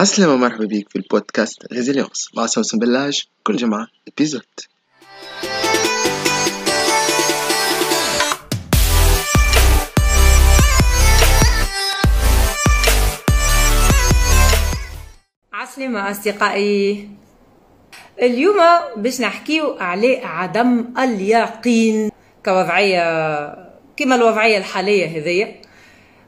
عسلامة مرحبا بيك في البودكاست Résilience مع سوسن بلاج كل جمعة épisode عسلامة أصدقائي. اليوم باش نحكيو على عدم اليقين كوضعية كما الوضعية الحالية هذيا.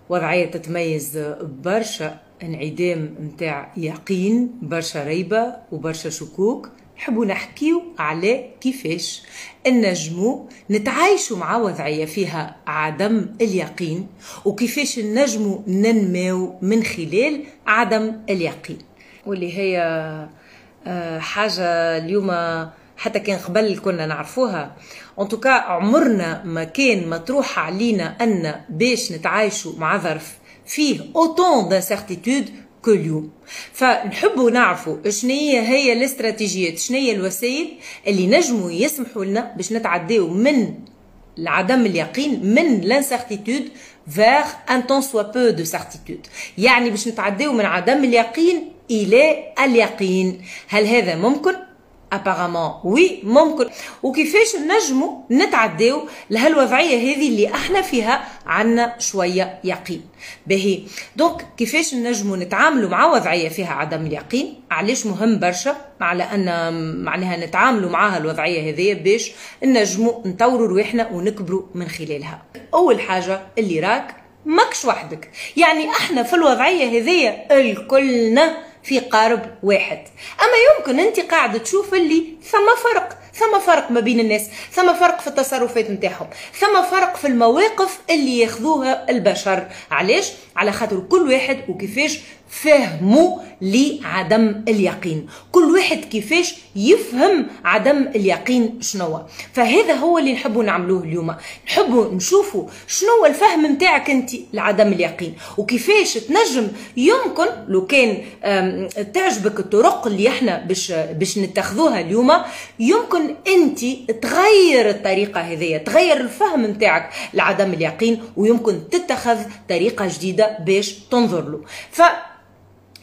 وضعية تتميز برشا. انعدام متاع يقين برشا ريبة وبرشا شكوك. نحبوا نحكيو على كيفاش النجمو نتعايشوا مع وضعية فيها عدم اليقين وكيفاش النجمو ننمو من خلال عدم اليقين. واللي هي آه، حاجة اليوم حتى كان قبل كنا نعرفوها. en tout cas عمرنا ما كان مطروح علينا أن باش نتعايشوا مع ظرف فيه autant d'incertitude que اليوم فنحبوا نعرفوا شنية هي الاستراتيجيات شنية الوسائل اللي نجموا يسمحوا لنا باش نتعداو من عدم اليقين من l'incertitude vers un tant soit peu de certitude يعني باش نتعداو من عدم اليقين إلى اليقين. هل هذا ممكن؟ apparemment oui ممكن وكيفاش نجموا نتعداو لهالوضعيه هذه اللي إحنا فيها عنا شوية يقين باهي donc كيفاش نجموا نتعاملوا مع وضعيه فيها عدم اليقين علاش مهم برشا على ان معناها نتعاملوا معها الوضعيه هذه باش نجموا نطوروا رواحنا ونكبروا من خلالها اول حاجة اللي راك ماكش وحدك يعني إحنا في الوضعيه هذه الكلنا في قارب واحد. أما يمكن انت قاعدة تشوف اللي ثم فرق ثم فرق ما بين الناس ثم فرق في التصرفات نتاعهم ثم فرق في المواقف اللي ياخذوها البشر. علاش؟ على خاطر كل واحد وكيفاش فهموا لعدم اليقين. كل واحد كيفاش يفهم عدم اليقين شنو فهذا هو اللي نحبوا نعملوه اليوم. نحبوا نشوفوا شنو الفهم نتاعك انت لعدم اليقين. وكيفاش تنجم يمكن لو كان تعجبك الطرق اللي إحنا باش باش نتخذوها اليوم يمكن انت تغير الطريقة هذه تغير الفهم نتاعك لعدم اليقين ويمكن تتخذ طريقة جديدة باش تنظر له. ف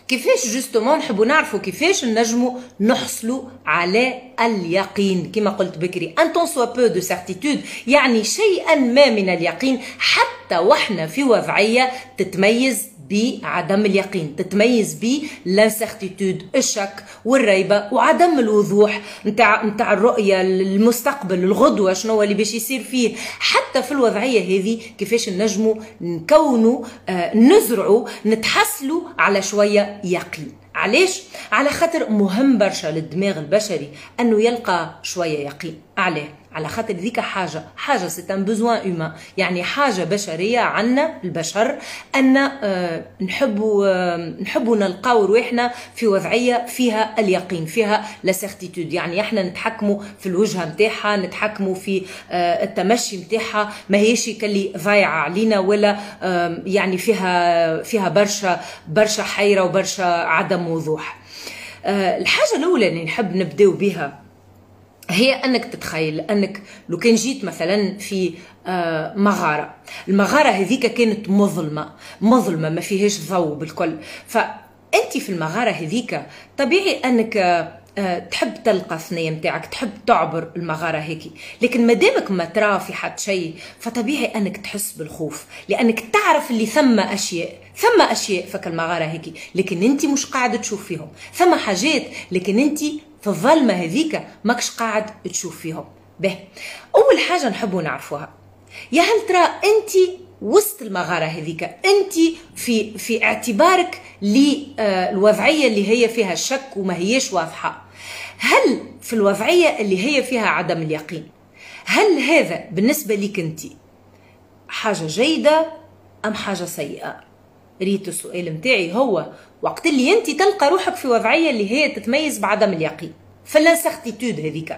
كيفاش justement نحبوا نعرفوا كيفاش نجموا نحصلوا على اليقين؟ كما قلت بكري un tant soit peu de certitude يعني شيئا ما من اليقين حتى وإحنا في وضعية تتميز بعدم اليقين تتميز ب l'incertitude الشك والريبة وعدم الوضوح نتاع نتاع الرؤية المستقبل الغدوة شنو اللي باش يصير فيه. حتى في الوضعية هذه كيفاش نجموا نكونوا آه نزرعوا نتحصلوا على شوية يقين. علاش؟ على خاطر مهم برشا للدماغ البشري أنه يلقى شوية يقين. عليه على خاطر ذيك حاجة. حاجة c'est un besoin humain يعني حاجة بشرية عنا البشر أن آه نحبوا آه نلقاو رواحنا في وضعية فيها اليقين فيها لا سيرتيتود يعني إحنا نتحكموا في الوجهة نتاعها نتحكموا في آه التمشي نتاعها ما هيش كلي ضايعة علينا ولا يعني فيها فيها برشا برشا حيرة وبرشا عدم وضوح. الحاجة الأولى اللي نحب نبداو بها هي أنك تتخيل أنك لو كان جيت مثلا في مغارة المغارة هذيك كانت مظلمة مظلمة ما فيهاش ضوء بالكل. فأنت في المغارة هذيك طبيعي أنك تحب تلقى الثنية متاعك تحب تعبر المغارة هيك لكن ما دامك ما ترى في حد شيء فطبيعي أنك تحس بالخوف لأنك تعرف اللي ثم أشياء ثم أشياء فك المغارة هيك لكن أنت مش قاعد تشوف فيهم. ثم حاجات لكن أنت في الظلمه هذيك ماكش قاعد تشوف فيهم. به أول حاجة نحبوا نعرفوها يا هل ترى أنت وسط المغارة هذيك أنت في في اعتبارك للوضعيه اللي هي فيها الشك وما هيش واضحة؟ هل في الوضعية اللي هي فيها عدم اليقين؟ هل هذا بالنسبة لك أنت حاجة جيدة أم حاجة سيئة؟ ريت السؤال متاعي هو وقت اللي أنت تلقى روحك في وضعية اللي هي تتميز بعدم اليقين. فال incertitude هذيك.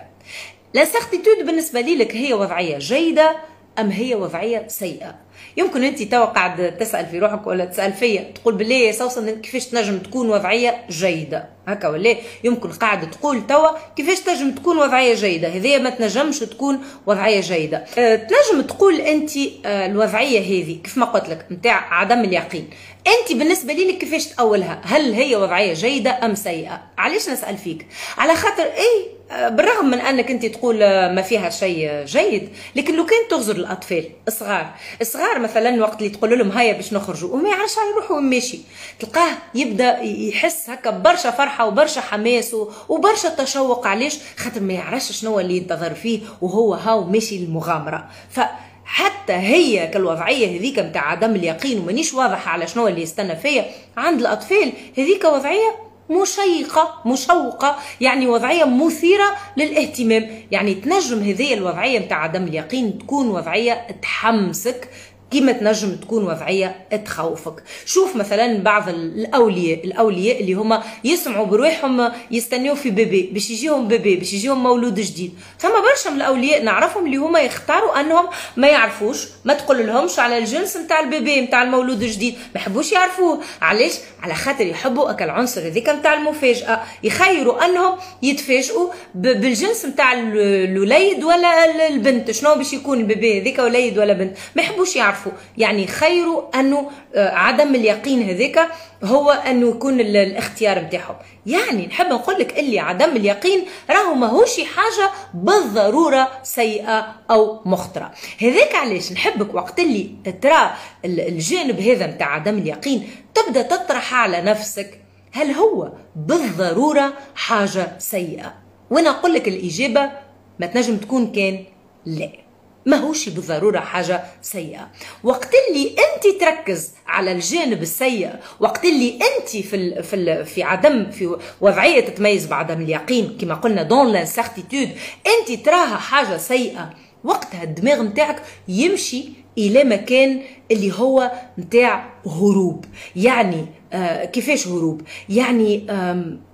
ال incertitude بالنسبة لي لك هي وضعية جيدة أم هي وضعية سيئة؟ يمكن أنت توا قاعد تسأل في روحك ولا تسأل فيا تقول بالله يا سوسن كيفاش تنجم تكون وضعية جيدة؟ هكا ولا يمكن قاعد تقول توا كيفاش تنجم تكون وضعية جيدة؟ هذه ما تنجمش تكون وضعية جيدة. أه تنجم تقول أنت أه الوضعية هذه كيف ما قلت لك نتاع عدم اليقين. أنت بالنسبة لي كيفاش تأولها؟ هل هي وضعية جيدة أم سيئة؟ علاش نسأل فيك؟ على خاطر اي بالرغم من أنك أنت تقول ما فيها شيء جيد لكن لو كان تغزر الأطفال الصغار الصغار مثلا وقت اللي تقول لهم هيا باش نخرجوا وما يعرفش على روحه ماشي تلقاه يبدأ يحس هكا برشا فرحة وبرشا حماس وبرشا تشوق علاش؟ خاطر ما يعرفش شنو اللي ينتظر فيه وهو هاو ماشي للمغامره ف حتى هي كالوضعية هذيك نتاع عدم اليقين ومانيش واضحة على شنو اللي يستنى فيا عند الأطفال هذيك وضعية مشيقة مشوقة يعني وضعية مثيرة للاهتمام. يعني تنجم هذه الوضعية متاع عدم اليقين تكون وضعية تحمسك كيما تنجم تكون وضعيه تخوفك. شوف مثلا بعض الأولياء الأولياء اللي هما يسمعوا بروحهم يستنيو في بيبي باش يجيهم بيبي باش يجيهم مولود جديد. فما برشا من الأولياء نعرفهم اللي هما يختاروا أنهم ما يعرفوش ما تقول لهمش على الجنس نتاع البيبي نتاع المولود الجديد. ما يحبوش يعرفوه. علاش؟ على خاطر يحبوا أكل العنصر هذيك نتاع المفاجأة. يخيروا أنهم يتفاجئوا بالجنس نتاع الوليد ولا البنت. شنو باش يكون البيبي هذيك وليد ولا بنت؟ ما يحبوش يعرفوا. يعرفوا. يعني خير أنه عدم اليقين هذاك هو أنه يكون الاختيار نتاعهم يعني نحب نقول لك اللي عدم اليقين راهو ماهوش حاجة بالضرورة سيئة أو مخطرة. هذاك علاش نحبك وقت اللي ترى الجانب هذا نتاع عدم اليقين تبدأ تطرح على نفسك. هل هو بالضرورة حاجة سيئة؟ وأنا أقول لك الإجابة ما تنجم تكون كان لا. ماهوش بالضرورة حاجة سيئة. وقت اللي أنت تركز على الجانب السيء وقت اللي أنت في, ال في, ال في عدم في وضعية تتميز بعدم اليقين كما قلنا دون لانسيرتيتود أنت تراها حاجة سيئة وقتها الدماغ نتاعك يمشي إلى مكان اللي هو نتاع هروب. يعني آه كيفاش هروب؟ يعني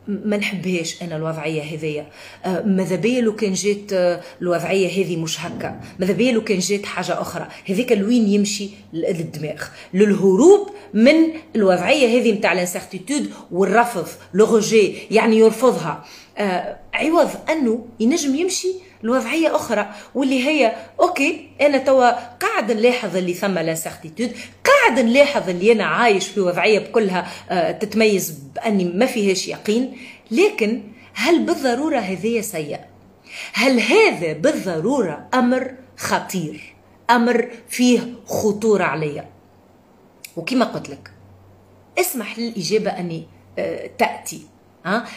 ما نحبهاش أنا الوضعية هذيا. آه ماذا بيا لو كان جات آه الوضعية هذه مش هكا؟ ماذا بيا لو كان جات حاجة أخرى؟ هذيك لوين يمشي للدماغ. للهروب من الوضعية هذه نتاع ال incertitude والرفض لو يعني يرفضها. عوض أنه ينجم يمشي لوضعية أخرى واللي هي OK أنا توا قاعد نلاحظ اللي ثم l'incertitude قاعد نلاحظ اللي أنا عايش في وضعية بكلها آه تتميز بأني ما فيهاش يقين لكن هل بالضرورة هذه سيء؟ هل هذا بالضرورة أمر خطير؟ أمر فيه خطورة عليا؟ وكما قلت لك اسمح للإجابة أني آه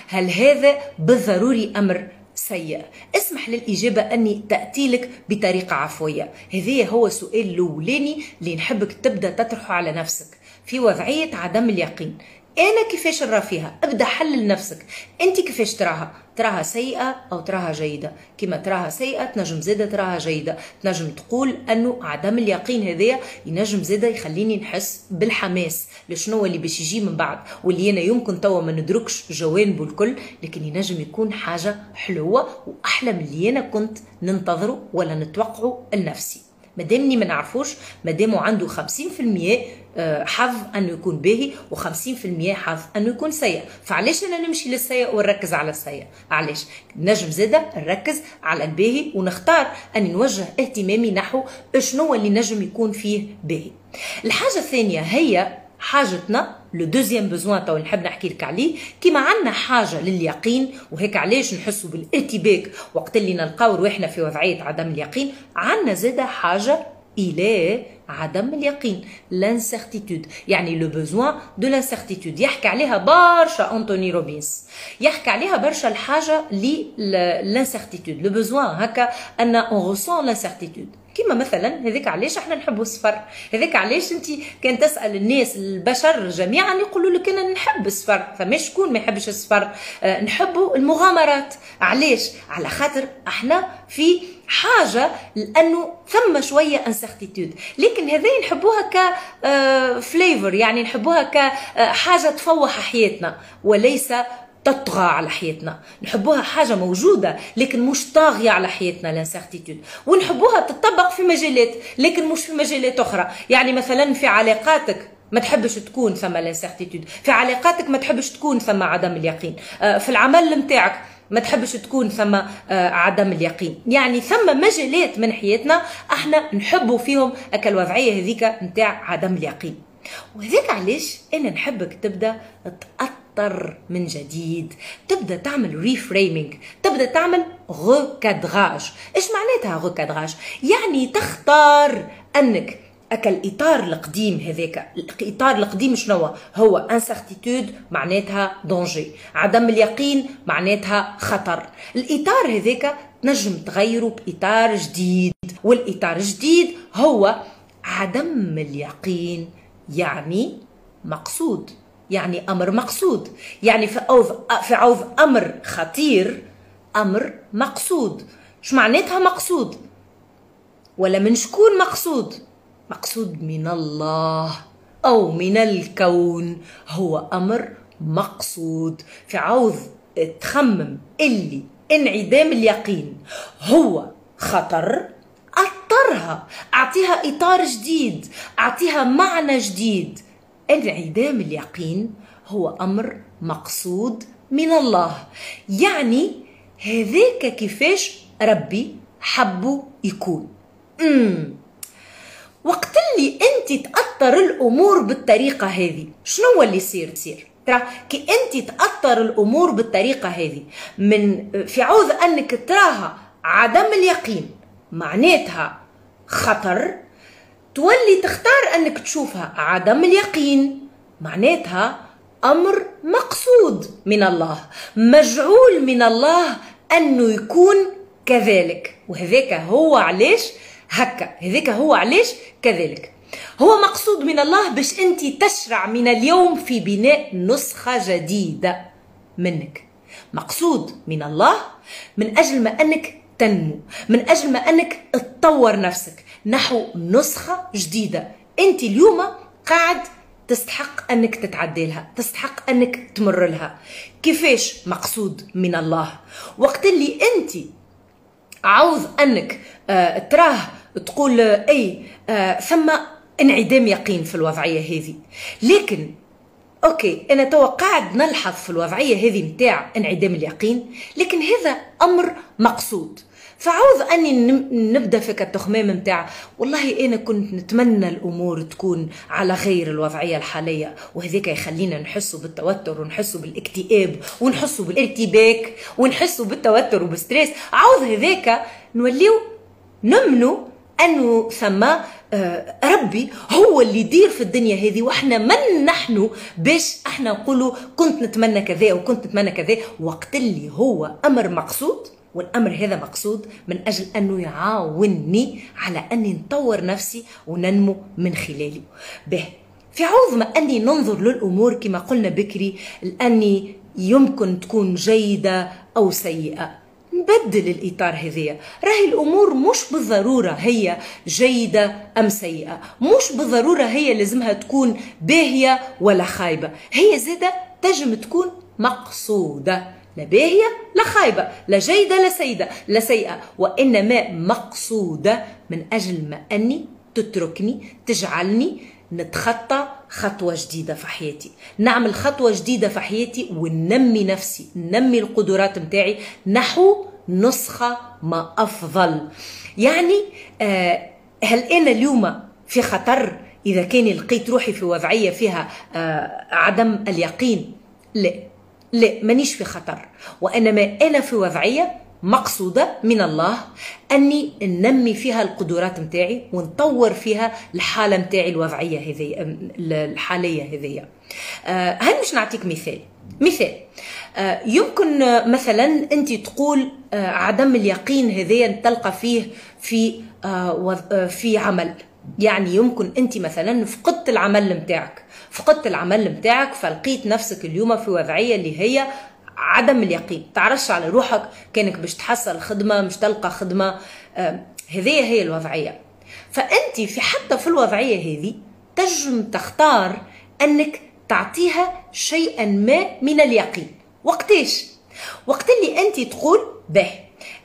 هل هذا بالضروري أمر سيء؟ اسمح للإجابة أني تأتي لك بطريقة عفوية. هذا هو السؤال الأولاني اللي نحبك تبدأ تطرحه على نفسك في وضعية عدم اليقين. أنا كيفاش نرى فيها؟ أبدأ حلل نفسك. أنت كيفاش تراها؟ تراها سيئة أو تراها جيدة؟ كما تراها سيئة تنجم زاده تراها جيدة. تنجم تقول أنه عدم اليقين هذايا ينجم زاده يخليني نحس بالحماس لشنو اللي باش يجي من بعد واللي أنا يمكن توا ما ندركش جوانبه الكل لكن ينجم يكون حاجة حلوة وأحلى من اللي أنا كنت ننتظره ولا نتوقعه لنفسي. مادامني ما نعرفوش مادامو عنده 50% حظ أنه يكون باهي و50% حظ أنه يكون سيء. فعلاش أنا نمشي للسيء ونركز على السيء؟ علاش؟ نجم زاده نركز على الباهي ونختار اني نوجه اهتمامي نحو شنو اللي نجم يكون فيه باهي. الحاجة الثانية هي حاجتنا le deuxième besoin تو نحب نحكي لك عليه كيما عندنا حاجة لليقين وهيك علاش نحسوا بالإرتباك وقت اللي نلقاو رواحنا في وضعية عدم اليقين عندنا زاده حاجة إلى عدم اليقين l'incertitude يعني le besoin de l'incertitude يحكي عليها برشا انتوني روبينز يحكي عليها برشا الحاجة لل incertitude le besoin هكا ان on ressent l'incertitude كيما مثلا هذاك علاش إحنا نحبوا السفر؟ هذاك علاش أنت كان تسأل الناس البشر جميعا يقولوا لك أنا نحب السفر فما شكون ما يحبش السفر؟ أه نحبوا المغامرات. علاش؟ على خاطر إحنا في حاجة لأنه ثم شوية incertitude لكن هذي نحبوها ك flavor يعني نحبوها كحاجة تفوح حياتنا. وليس تطغى على حياتنا. نحبوها حاجة موجودة لكن مش طاغية على حياتنا l'incertitude ونحبوها تطبق في مجالات لكن مش في مجالات أخرى. يعني مثلا في علاقاتك ما تحبش تكون ثم l'incertitude في علاقاتك ما تحبش تكون ثم عدم اليقين. آه، في العمل نتاعك ما تحبش تكون ثم آه، عدم اليقين. يعني ثم مجالات من حياتنا إحنا نحبوا فيهم الوضعيه هذيك نتاع عدم اليقين. وهذاك علاش أنا نحبك تبدأ تأطر من جديد. تبدأ تعمل reframing تبدأ تعمل recadrage إيش معناتها recadrage يعني تختار أنك الاطار القديم هذاك. الإطار القديم شنو هو؟ incertitude معناتها danger عدم اليقين معناتها خطر. الإطار هذاك تنجم تغيره بإطار جديد. والإطار الجديد هو عدم اليقين يعني مقصود. يعني أمر مقصود. يعني في عوض في عوض أمر خطير أمر مقصود. شو معناتها مقصود؟ ولا من شكون مقصود؟ مقصود من الله أو من الكون. هو أمر مقصود. في عوض تخمم اللي انعدام اليقين. هو خطر أطرها. أعطيها إطار جديد. أعطيها معنى جديد. انعدام اليقين هو أمر مقصود من الله. يعني هذاك كيفاش ربي حبه يكون. امم وقت اللي أنت تأثر الأمور بالطريقة هذه شنو اللي يصير؟ تصير ترى كي أنت تأثر الأمور بالطريقة هذه من في عوض أنك تراها عدم اليقين معناتها خطر تولي تختار أنك تشوفها عدم اليقين. معناتها أمر مقصود من الله مجعول من الله أنه يكون كذلك. وهذاك هو علاش هكا هذاك هو علاش كذلك. هو مقصود من الله باش أنت تشرع من اليوم في بناء نسخة جديدة منك. مقصود من الله من أجل ما أنك تنمو. من أجل ما أنك تطور نفسك. نحو نسخة جديدة. أنت اليوم قاعد تستحق أنك تتعدي لها تستحق أنك تمر لها. كيفاش؟ مقصود من الله. وقت اللي أنت عاوز أنك آه تراه تقول آه أي آه ثم انعدام يقين في الوضعية هذه. لكن أوكي أنا توا قاعد نلحظ في الوضعية هذه نتاع انعدام اليقين لكن هذا أمر مقصود. فعوض أني نبدأ في التخمام نتاع والله أنا كنت نتمنى الأمور تكون على غير الوضعية الحالية وهذاك يخلينا نحسوا بالتوتر ونحسوا بالاكتئاب ونحسوا بالارتباك ونحسوا بالتوتر وبال stress. عوض هذاك نوليو نمنوا انه ثم آه ربي هو اللي يدير في الدنيا هذه وإحنا من نحن باش إحنا نقولوا كنت نتمنى كذا وكنت نتمنى كذا. وقت اللي هو أمر مقصود والأمر هذا مقصود من أجل انه يعاونني على أني نطور نفسي وننمو من خلاله. به في عوض ما أني ننظر للأمور كما قلنا بكري اني يمكن تكون جيدة أو سيئة. نبدل الإطار هذيا راهي الأمور مش بالضرورة هي جيدة أم سيئة. مش بالضرورة هي لازمها تكون باهية ولا خايبة. هي زادة تجم تكون مقصودة. لا باهية لا خايبة لا جيدة لا سيدة لا سيئة وإنما مقصودة من أجل ما أني تتركني تجعلني نتخطى خطوة جديدة في حياتي. نعمل خطوة جديدة في حياتي وننمي نفسي ننمي القدرات متاعي نحو نسخة ما أفضل. يعني آه هل أنا اليوم في خطر؟ إذا كان لقيت روحي في وضعية فيها آه عدم اليقين؟ لا. لا مانيش في خطر وإنما أنا في وضعية مقصودة من الله أني ننمي فيها القدرات متاعي ونطور فيها الحالة متاعي الوضعية هذه الحالية هذه آه هل مش نعطيك مثال؟ مثال. آه يمكن مثلا أنت تقول آه عدم اليقين هذا تلقى فيه في آه في عمل. يعني يمكن أنت مثلا فقدت العمل متاعك. فقدت العمل متاعك فلقيت نفسك اليوم في وضعية اللي هي عدم اليقين. تعرفش على روحك كأنك باش تحصل خدمة مش تلقى خدمة. هذه هي الوضعية. فأنت في حتى في الوضعية هذه تجم تختار أنك تعطيها شيئا ما من اليقين. وقتاش وقت اللي أنت تقول به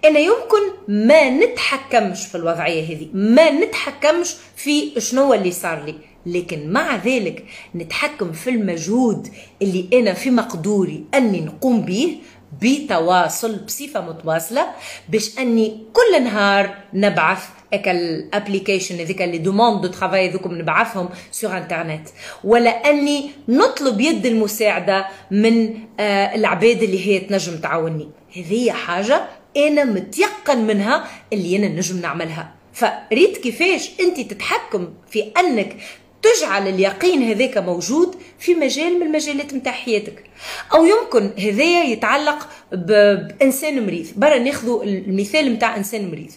أنا يمكن ما نتحكمش في الوضعية هذه ما نتحكمش في شنو اللي صار لي. لكن مع ذلك نتحكم في المجهود اللي أنا في مقدوري أني نقوم به بتواصل بصفة متواصلة باش أني كل نهار نبعث هكا ال application هذيك les demandes de travail ذوكم نبعثهم sur internet ولا أني نطلب يد المساعدة من آه العباد اللي هي تنجم تعاوني هذه حاجة أنا متيقن منها اللي أنا نجم نعملها. فريت كيفاش أنت تتحكم في أنك تجعل اليقين هذاك موجود في مجال من المجالات نتاع حياتك. أو يمكن هذايا يتعلق بإنسان مريض. برا ناخذ المثال نتاع إنسان مريض.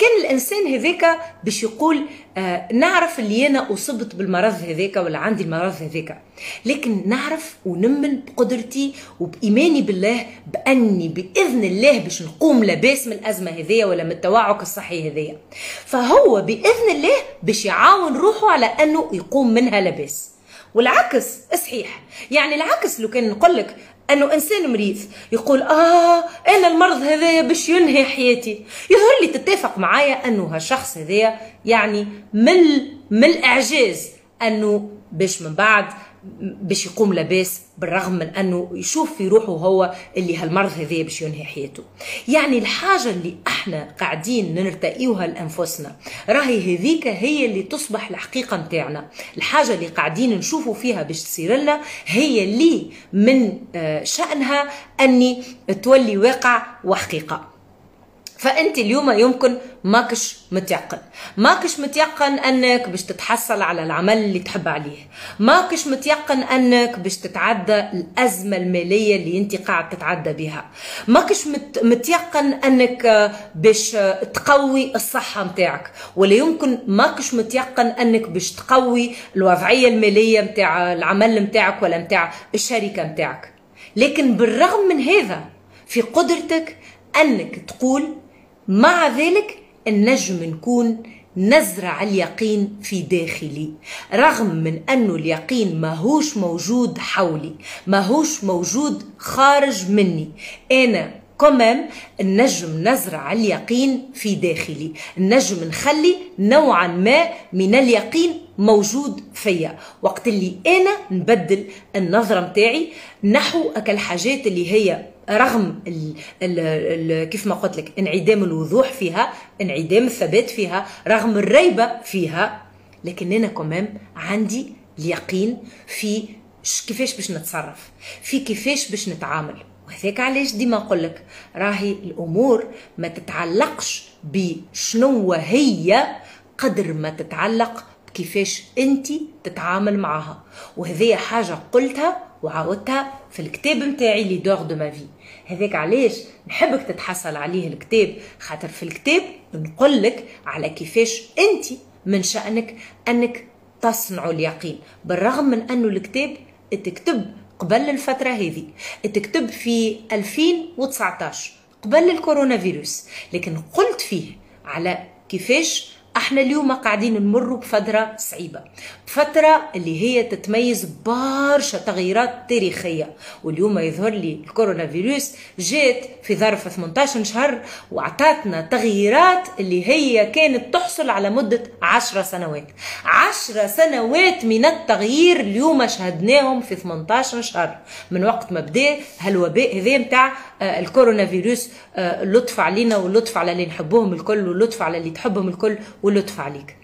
كان الإنسان هذاك باش يقول آه نعرف اللي أنا أصبت بالمرض هذاك ولا عندي المرض هذاك. لكن نعرف ونمن بقدرتي وبإيماني بالله بأني بإذن الله باش نقوم لاباس من الأزمة هذيا ولا من التوعك الصحي هذيا فهو بإذن الله باش يعاون روحه على أنه يقوم منها لاباس. والعكس صحيح. يعني العكس لو كان نقول لك أنه إنسان مريض يقول آه أنا المرض هذايا باش ينهي حياتي. يظهر لي تتفق معايا أنه هالشخص هذايا يعني من من الاعجاز أنه باش من بعد باش يقوم لاباس بالرغم من أنه يشوف في روحه هو اللي هالمرض هذا باش ينهي حياته. يعني الحاجة اللي إحنا قاعدين نرتقيوها لأنفسنا راهي هذيك هي اللي تصبح الحقيقة نتاعنا الحاجة اللي قاعدين نشوفوا فيها باش تصير لنا هي اللي من شأنها أني تولي واقع وحقيقة. فأنت اليوم يمكن ماكش متيقن. ماكش متيقن أنك باش تتحصل على العمل اللي تحب عليه. ماكش متيقن أنك باش تتعدى الأزمة المالية اللي أنت قاعد تتعدى بها ماكش متيقن أنك باش تقوي الصحة متاعك. ولا يمكن ماكش متيقن أنك باش تقوي الوضعية المالية متاع العمل متاعك ولا متاع الشركة متاعك. لكن بالرغم من هذا في قدرتك أنك تقول مع ذلك النجم نكون نزرع اليقين في داخلي رغم من أنه اليقين ماهوش موجود حولي ماهوش موجود خارج مني. أنا كمان النجم نزرع اليقين في داخلي النجم نخلي نوعا ما من اليقين موجود فيا. وقت اللي أنا نبدل النظرة متاعي نحو أكل حاجات اللي هي رغم ال ال ال كيف ما قلت لك انعدام الوضوح فيها انعدام الثبات فيها رغم الريبة فيها لكن أنا كمان عندي اليقين في كيفاش باش نتصرف في كيفاش باش نتعامل. وهذاك علاش ديما نقول لك راهي الأمور ما تتعلقش بشنو هي قدر ما تتعلق بكيفاش أنت تتعامل معها. وهذه حاجة قلتها وعاودتها في الكتاب نتاعي لي دور دو ما في. هذاك علاش نحبك تتحصل عليه الكتاب؟ خاطر في الكتاب نقول لك على كيفاش أنت من شأنك أنك تصنع اليقين بالرغم من أنه الكتاب تكتب قبل الفترة هذه تكتب في 2019 قبل الكورونا فيروس لكن قلت فيه على كيفاش إحنا اليوم قاعدين نمروا بفترة صعيبة. فترة اللي هي تتميز برشا تغييرات تاريخية. واليوم يظهر لي الكورونا فيروس جات في ظرف 18 شهر وعطاتنا تغييرات اللي هي كانت تحصل على مدة 10 سنوات. 10 سنوات من التغيير اليوم شهدناهم في 18 شهر. من وقت ما بدأ هالوباء هذا نتاع الكورونا فيروس لطف علينا ولطف على اللي نحبوهم الكل ولطف على اللي تحبهم الكل ولطف عليك.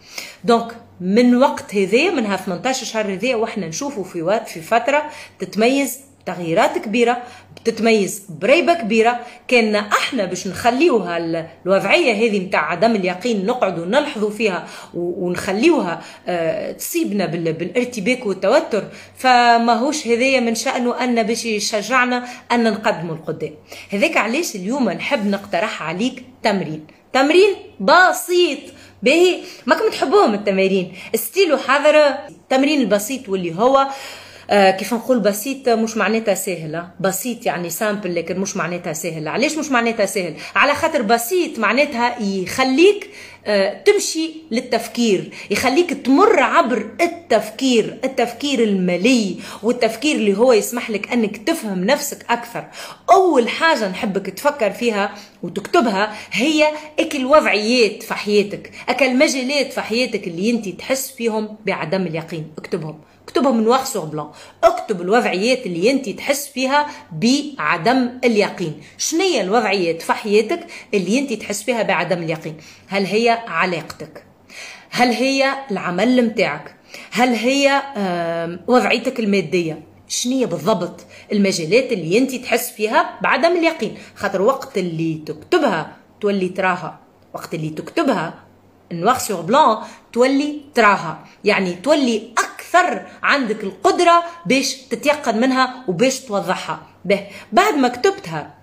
دونك من وقت هذا منها 18 شهر هذا وإحنا نشوفوا في في فترة تتميز تغييرات كبيرة بتتميز بريبة كبيرة. كان إحنا باش نخليوها الوضعية هذه نتاع عدم اليقين نقعدوا نلحظوا فيها ونخليوها تصيبنا بالارتباك والتوتر. فماهوش هذايا من شأنه أن باش يشجعنا أن نقدموا القدام هذاك علاش اليوم نحب نقترح عليك تمرين. تمرين بسيط. باهي ماكم تحبوهم التمارين. ستيلو حذر التمرين البسيط واللي هو آه كيف نقول بسيط مش معناتها سهل. بسيط يعني سامبل لكن مش معناتها سهل. علاش مش معناتها سهل؟ على خاطر بسيط معناتها يخليك تمشي للتفكير. يخليك تمر عبر التفكير التفكير الملي والتفكير اللي هو يسمح لك أنك تفهم نفسك أكثر. أول حاجة نحبك تفكر فيها وتكتبها هي اك الوضعيات في حياتك اك المجالات في حياتك اللي أنت تحس فيهم بعدم اليقين. اكتبهم. اكتبهم من واخ سور بلان اكتب الوضعيات اللي انت تحس فيها بعدم اليقين. شنية الوضعيات في حياتك اللي انت تحس فيها بعدم اليقين؟ هل هي علاقتك؟ هل هي العمل متاعك؟ هل هي وضعيتك المادية؟ شنية بالضبط المجالات اللي انت تحس فيها بعدم اليقين؟ خاطر وقت اللي تكتبها تولي تراها. وقت اللي تكتبها noir sur blanc تولي تراها. يعني تولي أكثر عندك القدرة باش تتيقن منها وباش توضحها. به. بعد ما كتبتها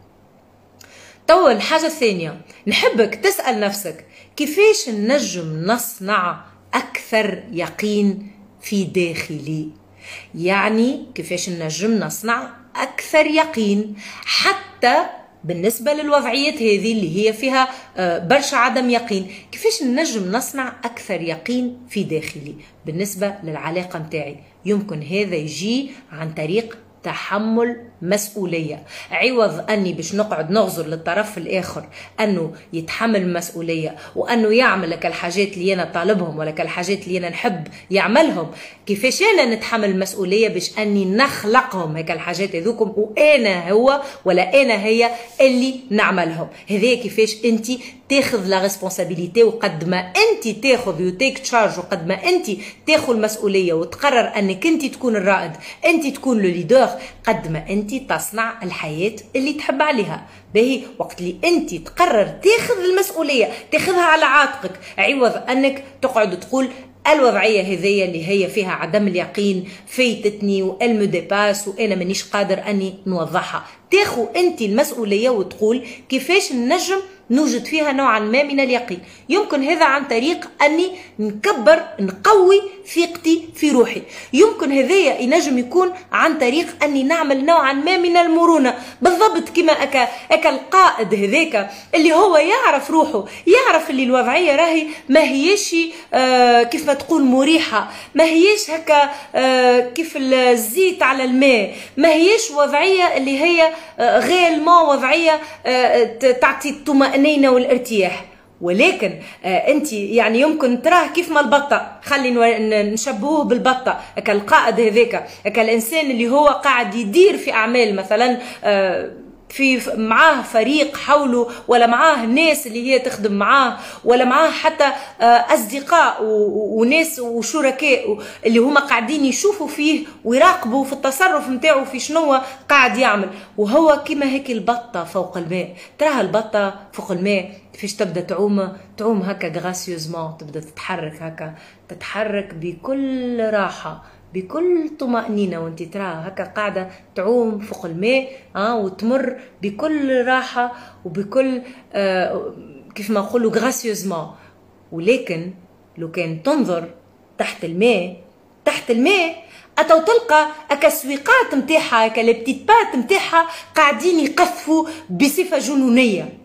توا الحاجة الثانية. نحبك تسأل نفسك كيفاش نجم نصنع أكثر يقين في داخلي؟ يعني كيفاش نجم نصنع أكثر يقين حتى بالنسبة للوضعيات هذه اللي هي فيها برشا عدم يقين. كيفاش نجم نصنع أكثر يقين في داخلي؟ بالنسبة للعلاقة متاعي. يمكن هذا يجي عن طريق تحمل مسؤولية. عوض أني باش نقعد نغزر للطرف الآخر أنه يتحمل المسؤولية وأنه يعمل لك الحاجات اللي أنا طالبهم ولا الحاجات اللي أنا نحب يعملهم. كيفاش أنا نتحمل المسؤولية باش أني نخلقهم هيك الحاجات هذوكم وأنا هو ولا أنا هي اللي نعملهم؟ هذا كيفاش أنت تاخذ la responsabilité وقد ما أنت تاخذ you take charge وقد ما أنت تاخذ المسؤوليه وتقرر أنك أنت تكون الرائد أنت تكون le leader قد ما أنت تصنع الحياة اللي تحب عليها. باهي وقت اللي أنت تقرر تاخذ المسؤولية تاخذها على عاتقك عوض أنك تقعد تقول الوضعية هذيا اللي هي فيها عدم اليقين فايتتني و elle me dépasse وأنا مانيش قادر أني نوضحها. تاخو انت المسؤولية وتقول كيفاش نجم نوجد فيها نوعا ما من اليقين. يمكن هذا عن طريق أني نكبر نقوي ثقتي في روحي. يمكن هذايا ينجم يكون عن طريق أني نعمل نوعا ما من المرونة. بالضبط كما أكا, أكا القائد هذاك اللي هو يعرف روحه يعرف اللي الوضعية راهي ما هيش آه كيف ما تقول مريحة. ما هيش هكا آه كيف الزيت على الماء. ما هيش وضعية اللي هي غير ما وضعية آه تعطي الطمأنينة والارتياح. ولكن آه انت يعني يمكن تراه كيف ما البطة. خلي نشبهوه بالبطة. كالقائد هذاك كالإنسان اللي هو قاعد يدير في أعمال مثلا آه في معاه فريق حوله ولا معاه ناس اللي هي تخدم معاه ولا معاه حتى أصدقاء وناس وشركاء اللي هما قاعدين يشوفوا فيه ويراقبوا في التصرف نتاعو في شنو قاعد يعمل. وهو كما هيك البطة فوق الماء. تراها البطة فوق الماء. كيفاش تبدأ تعوم؟ تعوم هكا gracieusement تبدأ تتحرك هكا. تتحرك بكل راحة. بكل طمأنينة وانت تراها هكا قاعدة تعوم فوق الماء آه وتمر بكل راحة وبكل آه كيف ما نقولوا gracieusement ولكن لو كان تنظر تحت الماء تحت الماء اتو تلقى اكا السويقات نتاعها اكا لي بات نتاعها قاعدين يقذفوا بصفة جنونية.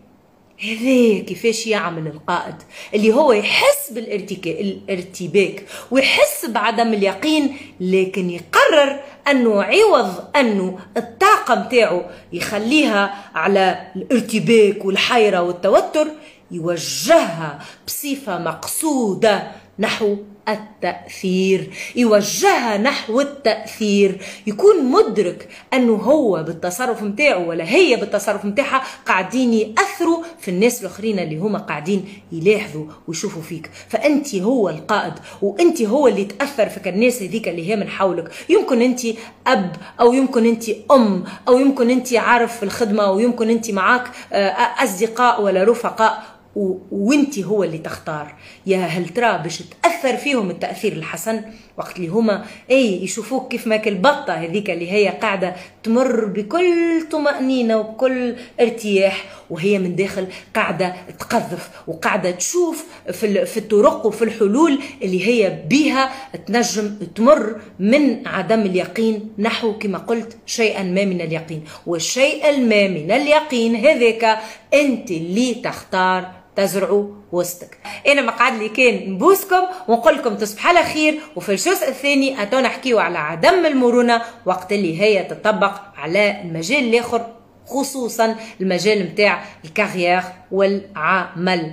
هذا كيفاش يعمل القائد؟ اللي هو يحس بالارتباك ويحس بعدم اليقين لكن يقرر أنه عوض أنه الطاقة متاعه يخليها على الارتباك والحيرة والتوتر يوجهها بصفة مقصودة نحو التأثير. يوجهها نحو التأثير. يكون مدرك أنه هو بالتصرف متاعه ولا هي بالتصرف متاعها قاعدين يأثروا في الناس الآخرين اللي هما قاعدين يلاحظوا ويشوفوا فيك. فأنت هو القائد وأنت هو اللي تأثر فيك. الناس هذيك اللي هي من حولك. يمكن أنت أب أو يمكن أنت أم أو يمكن أنت عارف في الخدمة أو يمكن أنت معاك أصدقاء ولا رفقاء. وأنت هو اللي تختار. يا هل ترى باش تأثر فيهم التأثير الحسن. وقت اللي هما إي يشوفوك كيف ما البطة هذيك اللي هي قاعدة تمر بكل طمأنينة وبكل ارتياح وهي من داخل قاعدة تقذف وقاعدة تشوف في في الطرق وفي الحلول اللي هي بها تنجم تمر من عدم اليقين نحو كما قلت شيئا ما من اليقين. والشيء ما من اليقين هذاك أنت اللي تختار تزرعوا وسطك. أنا مقعد لي كان نبوسكم ونقول لكم تصبح على خير. وفي الجزء الثاني اتونا نحكيو على عدم المرونة وقت اللي هي تطبق على المجال الآخر خصوصا المجال نتاع الكارير والعمل.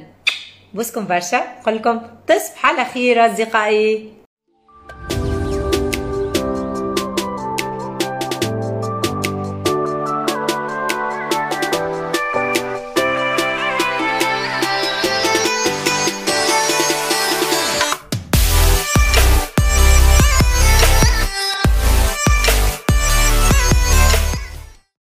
بوسكم برشا. نقول لكم تصبح على خير أصدقائي.